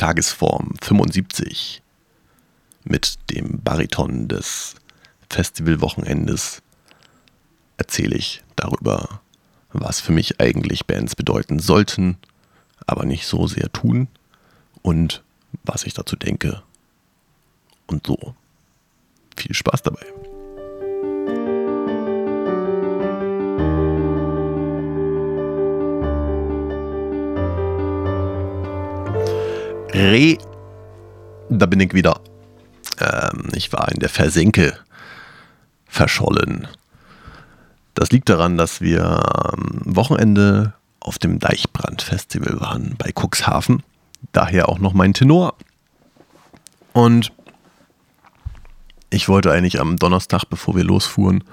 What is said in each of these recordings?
Tagesform 75 mit dem Bariton des Festivalwochenendes erzähle ich darüber, was für mich eigentlich Bands bedeuten sollten, aber nicht so sehr tun und was ich dazu denke und so. Viel Spaß dabei. Re, da bin ich wieder. Ähm, ich war in der Versenke verschollen. Das liegt daran, dass wir am Wochenende auf dem Deichbrand-Festival waren bei Cuxhaven. Daher auch noch mein Tenor. Und ich wollte eigentlich am Donnerstag, bevor wir losfuhren,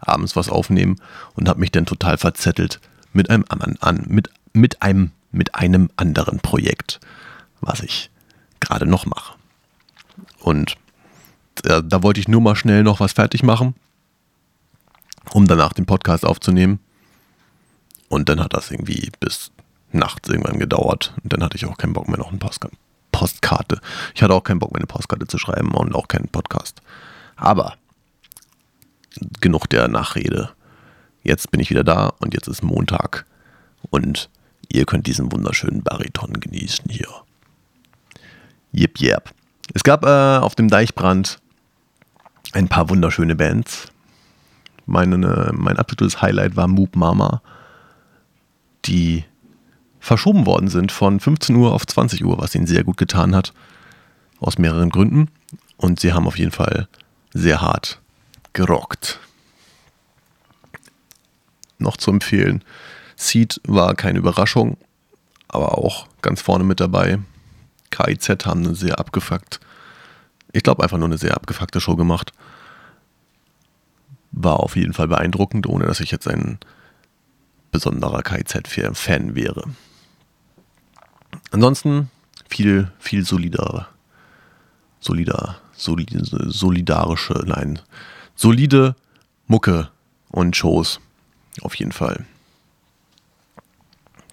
abends was aufnehmen und habe mich dann total verzettelt mit einem, an, mit, mit, einem, mit einem anderen Projekt, was ich gerade noch mache. Und äh, da wollte ich nur mal schnell noch was fertig machen, um danach den Podcast aufzunehmen. Und dann hat das irgendwie bis nachts irgendwann gedauert. Und dann hatte ich auch keinen Bock mehr noch eine Postkarte. Postkarte. Ich hatte auch keinen Bock mehr eine Postkarte zu schreiben und auch keinen Podcast. Aber genug der Nachrede. Jetzt bin ich wieder da und jetzt ist Montag und ihr könnt diesen wunderschönen Bariton genießen hier. Jip, jip. Es gab äh, auf dem Deichbrand ein paar wunderschöne Bands. Meine, mein absolutes Highlight war Moop Mama, die verschoben worden sind von 15 Uhr auf 20 Uhr, was ihnen sehr gut getan hat. Aus mehreren Gründen. Und sie haben auf jeden Fall sehr hart gerockt. Noch zu empfehlen, Seed war keine Überraschung, aber auch ganz vorne mit dabei. KIZ haben eine sehr abgefuckt, ich glaube einfach nur eine sehr abgefuckte Show gemacht. War auf jeden Fall beeindruckend, ohne dass ich jetzt ein besonderer KIZ-Fan wäre. Ansonsten viel, viel solider, solider, solide, solidarische, nein, solide Mucke und Shows. Auf jeden Fall.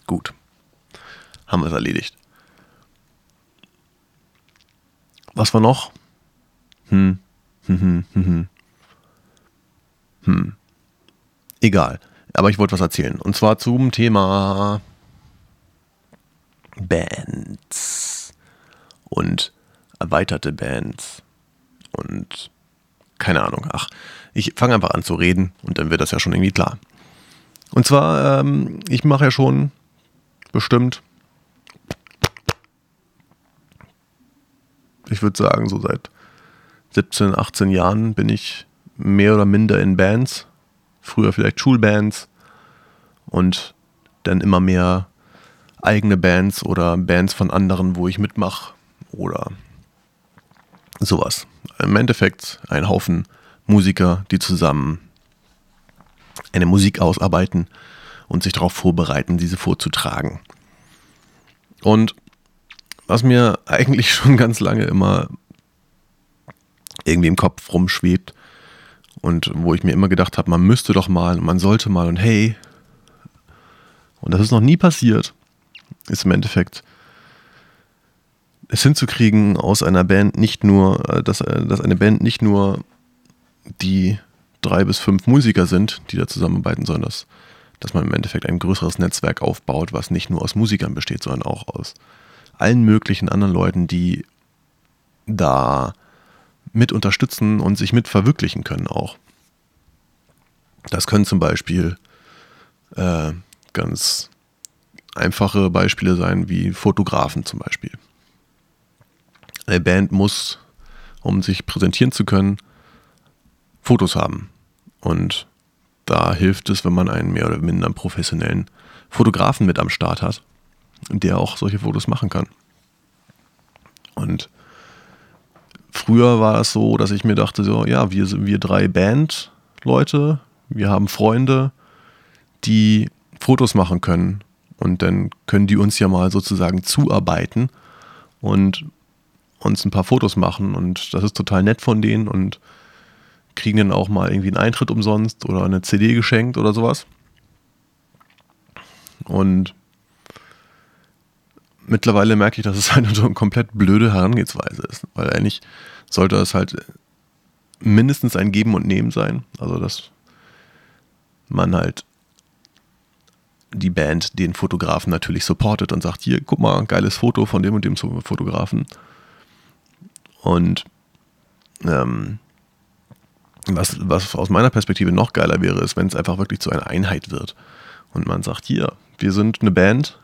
Gut. Haben wir es erledigt. Was war noch? Hm. Hm, hm, hm, hm. Hm. Egal. Aber ich wollte was erzählen. Und zwar zum Thema Bands und erweiterte Bands und keine Ahnung. Ach, ich fange einfach an zu reden und dann wird das ja schon irgendwie klar. Und zwar, ähm, ich mache ja schon bestimmt, ich würde sagen, so seit 17, 18 Jahren bin ich mehr oder minder in Bands. Früher vielleicht Schulbands und dann immer mehr eigene Bands oder Bands von anderen, wo ich mitmache oder sowas. Im Endeffekt ein Haufen Musiker, die zusammen eine Musik ausarbeiten und sich darauf vorbereiten, diese vorzutragen. Und was mir eigentlich schon ganz lange immer irgendwie im Kopf rumschwebt und wo ich mir immer gedacht habe, man müsste doch mal, man sollte mal und hey, und das ist noch nie passiert, ist im Endeffekt es hinzukriegen, aus einer Band nicht nur, äh, dass, äh, dass eine Band nicht nur die drei bis fünf Musiker sind, die da zusammenarbeiten, sondern dass, dass man im Endeffekt ein größeres Netzwerk aufbaut, was nicht nur aus Musikern besteht, sondern auch aus allen möglichen anderen Leuten, die da mit unterstützen und sich mit verwirklichen können auch. Das können zum Beispiel äh, ganz einfache Beispiele sein, wie Fotografen zum Beispiel. Eine Band muss, um sich präsentieren zu können, Fotos haben. Und da hilft es, wenn man einen mehr oder minder professionellen Fotografen mit am Start hat, der auch solche Fotos machen kann. Und früher war es so, dass ich mir dachte, so, ja, wir sind wir drei Bandleute, wir haben Freunde, die Fotos machen können. Und dann können die uns ja mal sozusagen zuarbeiten und uns ein paar Fotos machen. Und das ist total nett von denen und kriegen dann auch mal irgendwie einen Eintritt umsonst oder eine CD geschenkt oder sowas. Und mittlerweile merke ich, dass es halt so eine komplett blöde Herangehensweise ist. Weil eigentlich sollte es halt mindestens ein Geben und Nehmen sein. Also, dass man halt die Band den Fotografen natürlich supportet und sagt, hier, guck mal, geiles Foto von dem und dem Fotografen. Und ähm, was, was aus meiner Perspektive noch geiler wäre, ist, wenn es einfach wirklich zu einer Einheit wird. Und man sagt, hier, wir sind eine Band,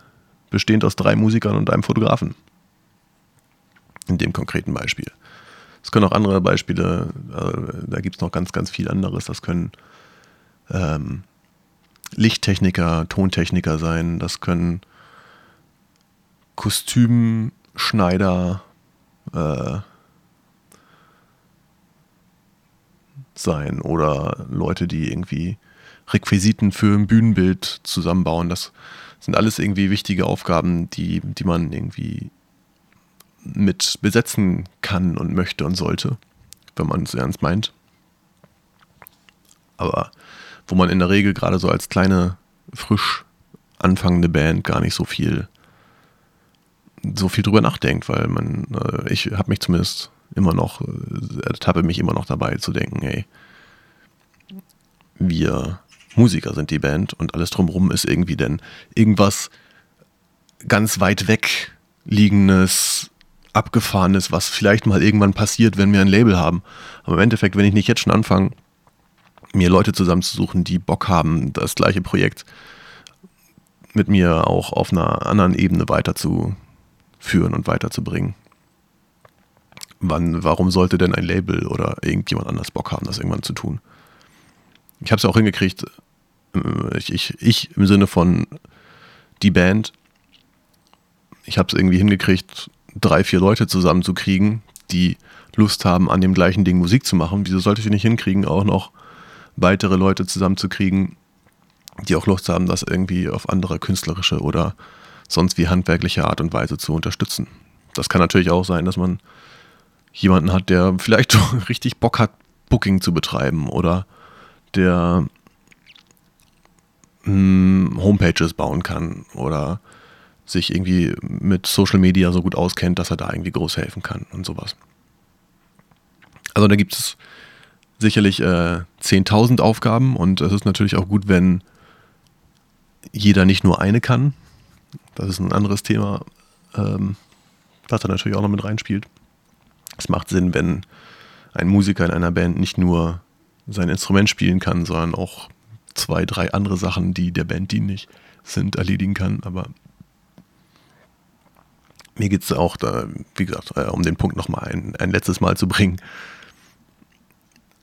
bestehend aus drei Musikern und einem Fotografen. In dem konkreten Beispiel. Es können auch andere Beispiele, äh, da gibt es noch ganz, ganz viel anderes. Das können ähm, Lichttechniker, Tontechniker sein, das können Kostümschneider äh, sein oder Leute, die irgendwie Requisiten für ein Bühnenbild zusammenbauen. Das sind alles irgendwie wichtige Aufgaben, die, die man irgendwie mit besetzen kann und möchte und sollte, wenn man es ernst meint. Aber wo man in der Regel gerade so als kleine, frisch anfangende Band gar nicht so viel so viel drüber nachdenkt, weil man, äh, ich habe mich zumindest immer noch, äh, ertappe mich immer noch dabei zu denken, hey, wir Musiker sind die Band und alles drumherum ist irgendwie denn irgendwas ganz weit weg liegendes, abgefahrenes, was vielleicht mal irgendwann passiert, wenn wir ein Label haben. Aber im Endeffekt, wenn ich nicht jetzt schon anfange, mir Leute zusammenzusuchen, die Bock haben, das gleiche Projekt mit mir auch auf einer anderen Ebene weiterzuführen und weiterzubringen. Wann, warum sollte denn ein Label oder irgendjemand anders Bock haben, das irgendwann zu tun? Ich habe es auch hingekriegt, ich, ich, ich im Sinne von die Band, ich habe es irgendwie hingekriegt, drei, vier Leute zusammenzukriegen, die Lust haben, an dem gleichen Ding Musik zu machen. Wieso sollte ich nicht hinkriegen, auch noch weitere Leute zusammenzukriegen, die auch Lust haben, das irgendwie auf andere künstlerische oder sonst wie handwerkliche Art und Weise zu unterstützen. Das kann natürlich auch sein, dass man jemanden hat, der vielleicht richtig Bock hat, Booking zu betreiben oder der mh, hm, Homepages bauen kann oder sich irgendwie mit Social Media so gut auskennt, dass er da irgendwie groß helfen kann und sowas. Also da gibt es sicherlich äh, 10.000 Aufgaben und es ist natürlich auch gut, wenn jeder nicht nur eine kann. Das ist ein anderes Thema, ähm, was da natürlich auch noch mit reinspielt. Es macht Sinn, wenn ein Musiker in einer Band nicht nur sein Instrument spielen kann, sondern auch zwei, drei andere Sachen, die der Band dienlich sind, erledigen kann. Aber mir geht es auch, da, wie gesagt, äh, um den Punkt nochmal ein, ein letztes Mal zu bringen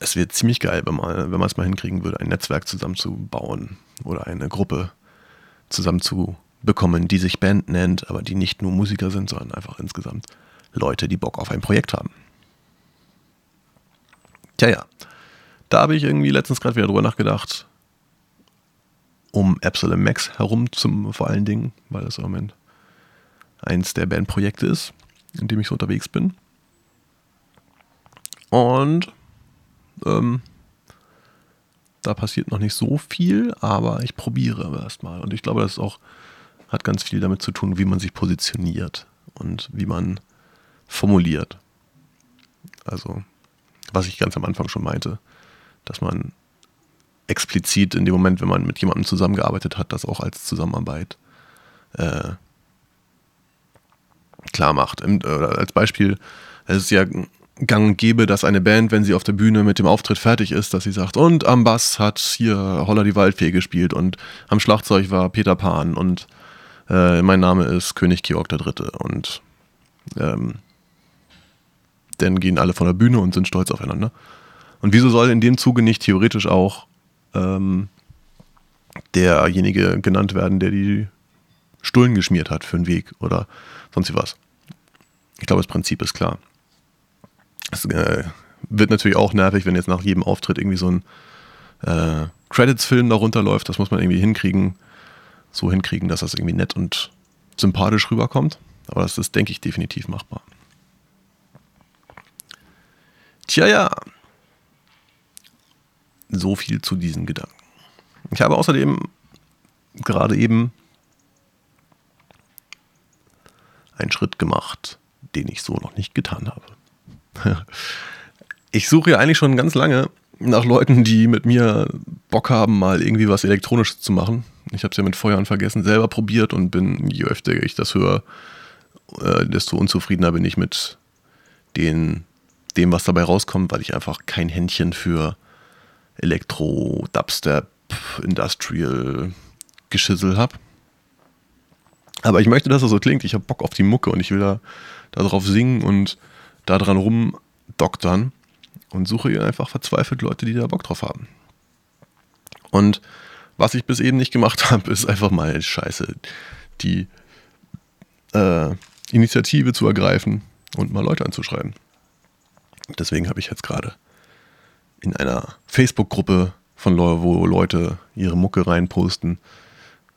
es wird ziemlich geil, wenn man wenn es mal hinkriegen würde, ein Netzwerk zusammenzubauen oder eine Gruppe zusammenzubekommen, die sich Band nennt, aber die nicht nur Musiker sind, sondern einfach insgesamt Leute, die Bock auf ein Projekt haben. Tja, ja. Da habe ich irgendwie letztens gerade wieder drüber nachgedacht, um Epsilon Max herum zum, vor allen Dingen, weil das im Moment eins der Bandprojekte ist, in dem ich so unterwegs bin. Und ähm, da passiert noch nicht so viel, aber ich probiere erstmal. Und ich glaube, das auch hat ganz viel damit zu tun, wie man sich positioniert und wie man formuliert. Also, was ich ganz am Anfang schon meinte, dass man explizit in dem Moment, wenn man mit jemandem zusammengearbeitet hat, das auch als Zusammenarbeit äh, klar macht. Oder als Beispiel, es ist ja gang und gäbe, dass eine Band, wenn sie auf der Bühne mit dem Auftritt fertig ist, dass sie sagt, und am Bass hat hier Holler die Waldfee gespielt und am Schlagzeug war Peter Pan und äh, mein Name ist König Georg III. Und ähm, dann gehen alle von der Bühne und sind stolz aufeinander. Und wieso soll in dem Zuge nicht theoretisch auch ähm, derjenige genannt werden, der die Stullen geschmiert hat für den Weg oder sonst wie was? Ich glaube, das Prinzip ist klar. Es äh, wird natürlich auch nervig, wenn jetzt nach jedem Auftritt irgendwie so ein äh, Credits-Film darunter läuft. Das muss man irgendwie hinkriegen, so hinkriegen, dass das irgendwie nett und sympathisch rüberkommt. Aber das ist, denke ich, definitiv machbar. Tja, ja. So viel zu diesen Gedanken. Ich habe außerdem gerade eben einen Schritt gemacht, den ich so noch nicht getan habe. ich suche ja eigentlich schon ganz lange nach Leuten, die mit mir Bock haben, mal irgendwie was Elektronisches zu machen. Ich habe es ja mit Feuern vergessen, selber probiert und bin, je öfter ich das höre, äh, desto unzufriedener bin ich mit den, dem, was dabei rauskommt, weil ich einfach kein Händchen für Elektro, Dubstep, Industrial Geschissel habe. Aber ich möchte, dass es so klingt. Ich habe Bock auf die Mucke und ich will da darauf singen und da dran rumdoktern und suche hier einfach verzweifelt Leute, die da Bock drauf haben. Und was ich bis eben nicht gemacht habe, ist einfach mal scheiße, die äh, Initiative zu ergreifen und mal Leute anzuschreiben. Deswegen habe ich jetzt gerade in einer Facebook-Gruppe von Leuten, wo Leute ihre Mucke reinposten,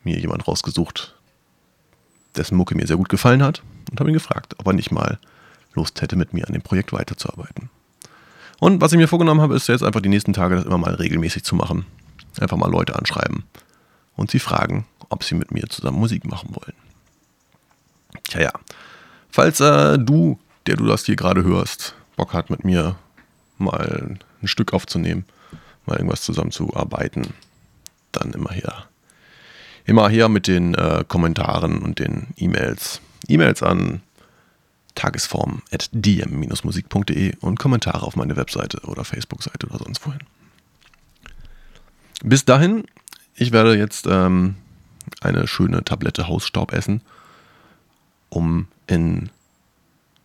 mir jemand rausgesucht, dessen Mucke mir sehr gut gefallen hat und habe ihn gefragt, ob er nicht mal Lust hätte, mit mir an dem Projekt weiterzuarbeiten. Und was ich mir vorgenommen habe, ist jetzt einfach die nächsten Tage das immer mal regelmäßig zu machen. Einfach mal Leute anschreiben und sie fragen, ob sie mit mir zusammen Musik machen wollen. Tja, ja. Falls äh, du, der du das hier gerade hörst, Bock hat, mit mir mal ein Stück aufzunehmen, mal irgendwas zusammenzuarbeiten, dann immer her. Immer her mit den äh, Kommentaren und den E-Mails. E-Mails an tagesform.dm-musik.de und Kommentare auf meine Webseite oder Facebook-Seite oder sonst wohin. Bis dahin, ich werde jetzt ähm, eine schöne Tablette Hausstaub essen, um in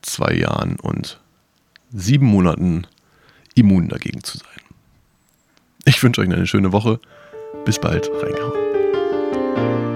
zwei Jahren und sieben Monaten immun dagegen zu sein. Ich wünsche euch eine schöne Woche. Bis bald, reingehauen.